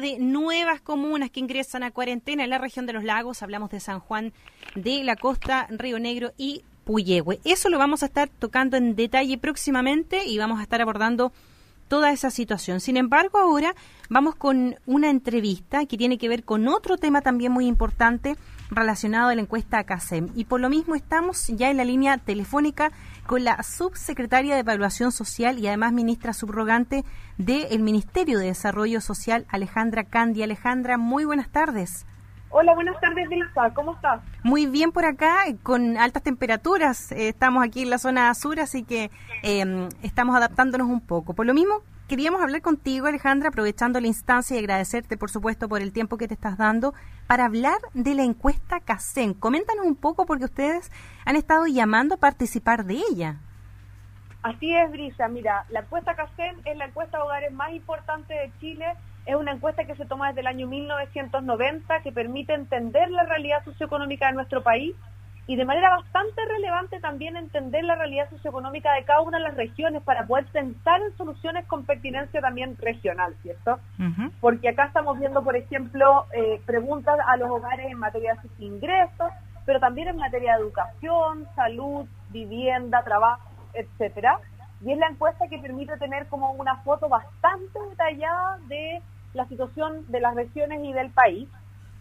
de nuevas comunas que ingresan a cuarentena en la región de los lagos. Hablamos de San Juan de la Costa, Río Negro y Puyehue. Eso lo vamos a estar tocando en detalle próximamente y vamos a estar abordando toda esa situación. Sin embargo, ahora vamos con una entrevista que tiene que ver con otro tema también muy importante relacionado a la encuesta CASEM. Y por lo mismo estamos ya en la línea telefónica con la subsecretaria de Evaluación Social y además ministra subrogante del Ministerio de Desarrollo Social, Alejandra Candia. Alejandra, muy buenas tardes. Hola, buenas tardes, Lisa. ¿Cómo estás? Muy bien por acá, con altas temperaturas. Eh, estamos aquí en la zona sur, así que em, estamos adaptándonos un poco. Por lo mismo, queríamos hablar contigo, Alejandra, aprovechando la instancia y agradecerte, por supuesto, por el tiempo que te estás dando, para hablar de la encuesta CACEN. Coméntanos un poco, porque ustedes han estado llamando a participar de ella. Así es, Brisa. Mira, la encuesta CACEN es la encuesta de hogares más importante de Chile es una encuesta que se toma desde el año 1990 que permite entender la realidad socioeconómica de nuestro país y de manera bastante relevante también entender la realidad socioeconómica de cada una de las regiones para poder pensar en soluciones con pertinencia también regional, ¿cierto? Porque acá estamos viendo, por ejemplo, eh, preguntas a los hogares en materia de sus ingresos, pero también en materia de educación, salud, vivienda, trabajo, etcétera y es la encuesta que permite tener como una foto bastante situación de las regiones y del país.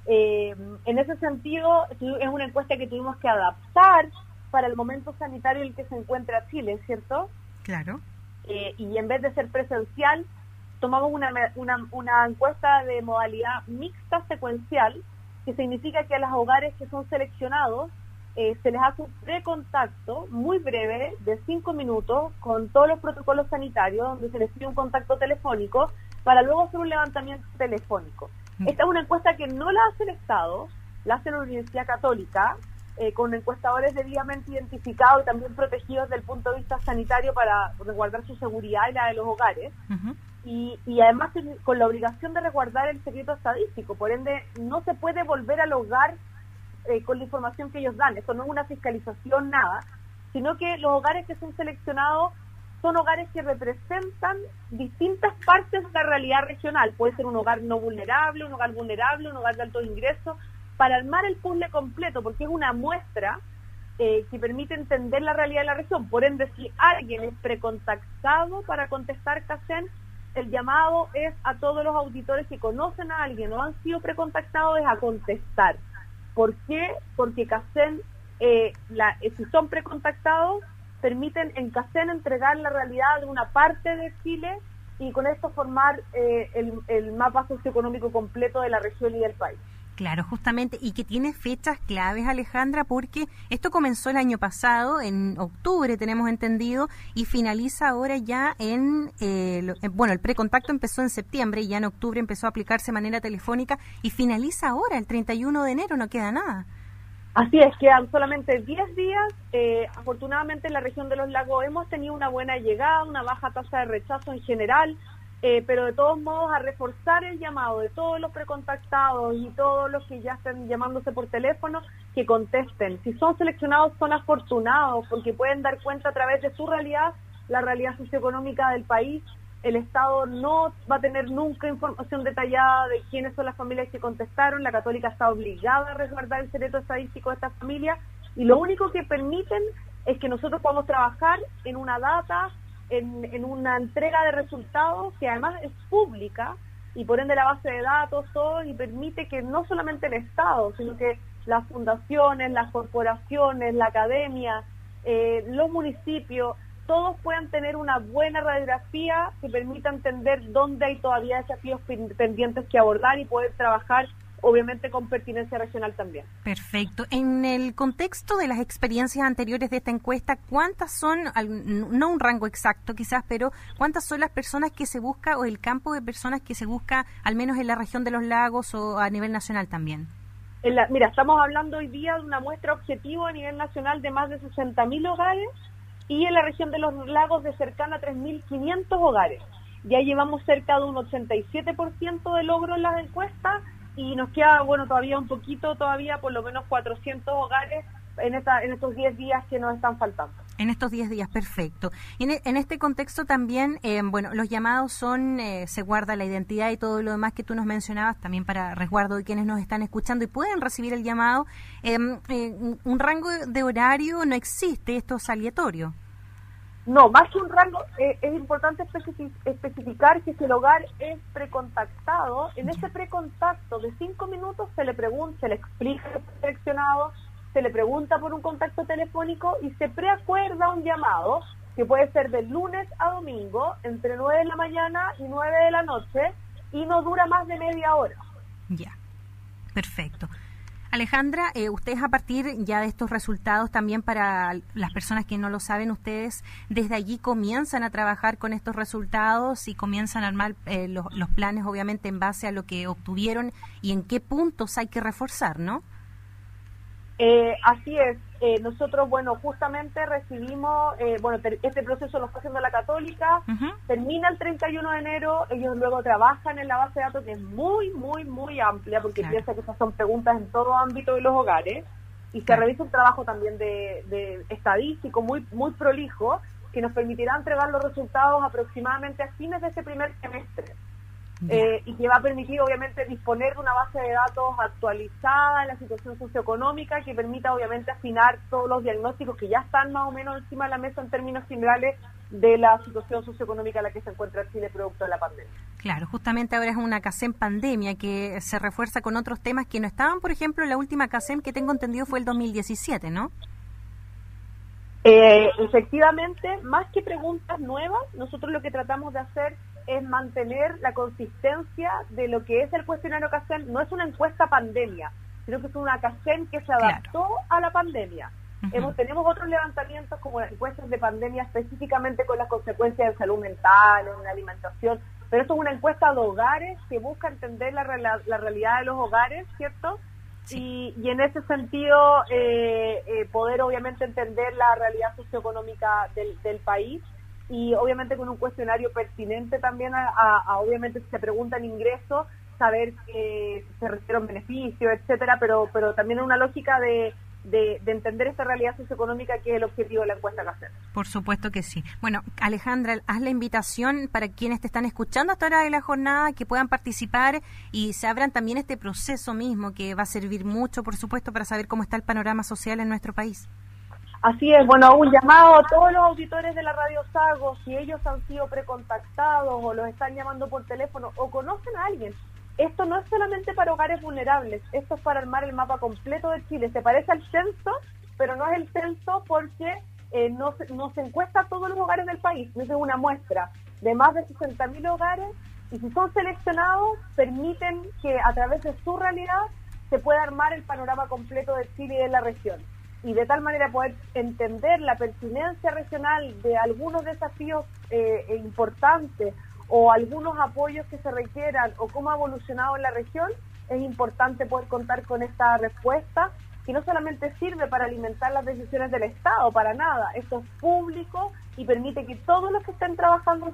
Eh, en ese sentido, es una encuesta que tuvimos que adaptar para el momento sanitario en el que se encuentra Chile, ¿cierto? Claro. Eh, y en vez de ser presencial, tomamos una, una, una encuesta de modalidad mixta secuencial, que significa que a los hogares que son seleccionados eh, se les hace un precontacto muy breve de cinco minutos con todos los protocolos sanitarios, donde se les pide un contacto telefónico para luego hacer un levantamiento telefónico. Mm. Esta es una encuesta que no la hace el Estado, la hace la Universidad Católica, eh, con encuestadores debidamente identificados y también protegidos desde el punto de vista sanitario para resguardar su seguridad y la de los hogares. y, y, además con la obligación de resguardar el secreto estadístico. Por ende, no se puede volver al hogar eh, con la información que ellos dan. Esto no es una fiscalización, nada, sino que los hogares que son seleccionados son hogares que representan distintas partes de la realidad regional. Puede ser un hogar no vulnerable, un hogar vulnerable, un hogar de alto ingreso, para armar el puzzle completo, porque es una muestra eh, que permite entender la realidad de la región. Por ende, si alguien es precontactado para contestar CACEN, el llamado es a todos los auditores que conocen a alguien o han sido precontactados es a contestar. ¿Por qué? Porque CACEN, eh, la, eh, si son precontactados, permiten en CACEN entregar la realidad de una parte de Chile y con esto formar eh, el, el mapa socioeconómico completo de la región y del país. Claro, justamente, y que tiene fechas claves, Alejandra, porque esto comenzó el año pasado, en octubre tenemos entendido, y finaliza ahora ya en, eh, bueno, el precontacto empezó en septiembre y ya en octubre empezó a aplicarse de manera telefónica y finaliza ahora, el 31 de enero, no queda nada. Así es, quedan solamente 10 días. Eh, afortunadamente en la región de los lagos hemos tenido una buena llegada, una baja tasa de rechazo en general. Eh, pero de todos modos a reforzar el llamado de todos los precontactados y todos los que ya estén llamándose por teléfono que contesten. Si son seleccionados son afortunados porque pueden dar cuenta a través de su realidad, la realidad socioeconómica del país. El Estado no va a tener nunca información detallada de quiénes son las familias que contestaron. La católica está obligada a resguardar el secreto estadístico de estas familias y lo único que permiten es que nosotros podamos trabajar en una data en, una entrega de resultados que además es pública y por ende la base de datos, todo, y permite que no solamente el Estado, sino que las fundaciones, las corporaciones, la academia, eh, los municipios, todos puedan tener una buena radiografía que permita entender dónde hay todavía desafíos pendientes que abordar y poder trabajar obviamente con pertinencia regional también. Perfecto. En el contexto de las experiencias anteriores de esta encuesta, ¿cuántas son, no un rango exacto quizás, pero cuántas son las personas que se busca o el campo de personas que se busca al menos en la región de los lagos o a nivel nacional también? mira, estamos hablando hoy día de una muestra objetivo a nivel nacional de más de 60.000 hogares y en la región de los lagos de cercana a 3.500 hogares. Ya llevamos cerca de un 87% de logro en las encuestas y nos queda, bueno, todavía un poquito, todavía por lo menos 400 hogares en, esta, en estos 10 días que nos están faltando. En estos 10 días, perfecto. En, en, este contexto también, eh, bueno, los llamados son, eh, se guarda la identidad y todo lo demás que tú nos mencionabas, también para resguardo de quienes nos están escuchando y pueden recibir el llamado. Em, eh, un rango de horario no existe, esto es aleatorio. No, más que un rango, es importante especificar que si el hogar es precontactado, en ese precontacto de cinco minutos se le pregunta, se le explica el seleccionado, se le pregunta por un contacto telefónico y se preacuerda un llamado que puede ser de lunes a domingo entre 9 de la mañana y 9 de la noche y no dura más de media hora. Ya, perfecto. Alejandra, eh, ustedes a partir ya de estos resultados, también para las personas que no lo saben, ustedes desde allí comienzan a trabajar con estos resultados y comienzan a armar eh, los, los planes, obviamente, en base a lo que obtuvieron y en qué puntos hay que reforzar, ¿no? Eh, así es. Eh, nosotros, bueno, justamente recibimos, eh, bueno, este proceso lo está haciendo la Católica, termina el 31 de enero, ellos luego trabajan en la base de datos que es muy, muy, muy amplia, porque piensa que esas son preguntas en todo ámbito de los hogares, y se realiza un trabajo también de, de estadístico muy, muy prolijo, que nos permitirá entregar los resultados aproximadamente a fines de este primer semestre. Eh, y que va a permitir obviamente disponer de una base de datos actualizada en la situación socioeconómica que permita obviamente afinar todos los diagnósticos que ya están más o menos encima de la mesa en términos generales de la situación socioeconómica en la que se encuentra Chile producto de la pandemia. Claro, justamente ahora es una CASEM pandemia que se refuerza con otros temas que no estaban, por ejemplo, la última CASEM que tengo entendido fue el 2017, ¿no? Eh, efectivamente, más que preguntas nuevas, nosotros lo que tratamos de hacer es mantener la consistencia de lo que es el cuestionario CACEN. No es una encuesta pandemia, sino que es una CACEN que se adaptó a la pandemia. Hemos, tenemos otros levantamientos como las encuestas de pandemia específicamente con las consecuencias de salud mental, en la alimentación, pero esto es una encuesta de hogares que busca entender la, la realidad de los hogares, ¿cierto? Y, y, en ese sentido eh, eh, poder obviamente entender la realidad socioeconómica del, del país y obviamente con un cuestionario pertinente también a, obviamente si se preguntan ingresos, saber que se refiere beneficio, etcétera, pero, pero también una lógica de, de, entender esta realidad socioeconómica que es el objetivo de la encuesta que hacemos. Por supuesto que sí. Bueno, Alejandra, haz la invitación para quienes te están escuchando hasta ahora de la jornada que puedan participar y se abran también este proceso mismo que va a servir mucho, por supuesto, para saber cómo está el panorama social en nuestro país. Así es, bueno, un llamado a todos los auditores de la Radio Sago, si ellos han sido precontactados o los están llamando por teléfono o conocen a alguien. Esto no es solamente para hogares vulnerables, esto es para armar el mapa completo de Chile. Se parece al censo, pero no es el censo porque eh, no, se, encuesta a todos los hogares del país, es una muestra de más de 60.000 hogares y si son seleccionados permiten que a través de su realidad se pueda armar el panorama completo de Chile y de la región y de tal manera poder entender la pertinencia regional de algunos desafíos eh, importantes o algunos apoyos que se requieran o cómo ha evolucionado en la región, es importante poder contar con esta respuesta que no solamente sirve para alimentar las decisiones del Estado, para nada, esto es público y permite que todos los que estén trabajando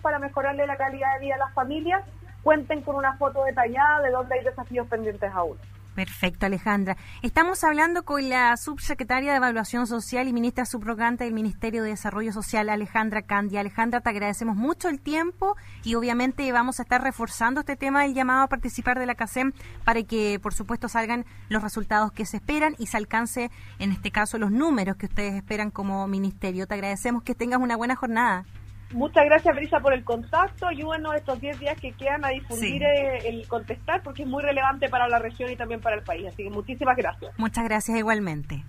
para mejorarle la calidad de vida a las familias cuenten con una foto detallada de dónde hay desafíos pendientes aún. Perfecto, Alejandra. Estamos hablando con la subsecretaria de Evaluación Social y ministra subrogante del Ministerio de Desarrollo Social, Alejandra Candia. Alejandra, te agradecemos mucho el tiempo y obviamente vamos a estar reforzando este tema del llamado a participar de la CASEM para que, por supuesto, salgan los resultados que se esperan y se alcance, en este caso, los números que ustedes esperan como ministerio. Te agradecemos que tengas una buena jornada. Muchas gracias, Brisa, por el contacto. Ayúdenos estos 10 días que quedan a difundir eh, el contestar porque es muy relevante para la región y también para el país. Así que muchísimas gracias. Muchas gracias igualmente.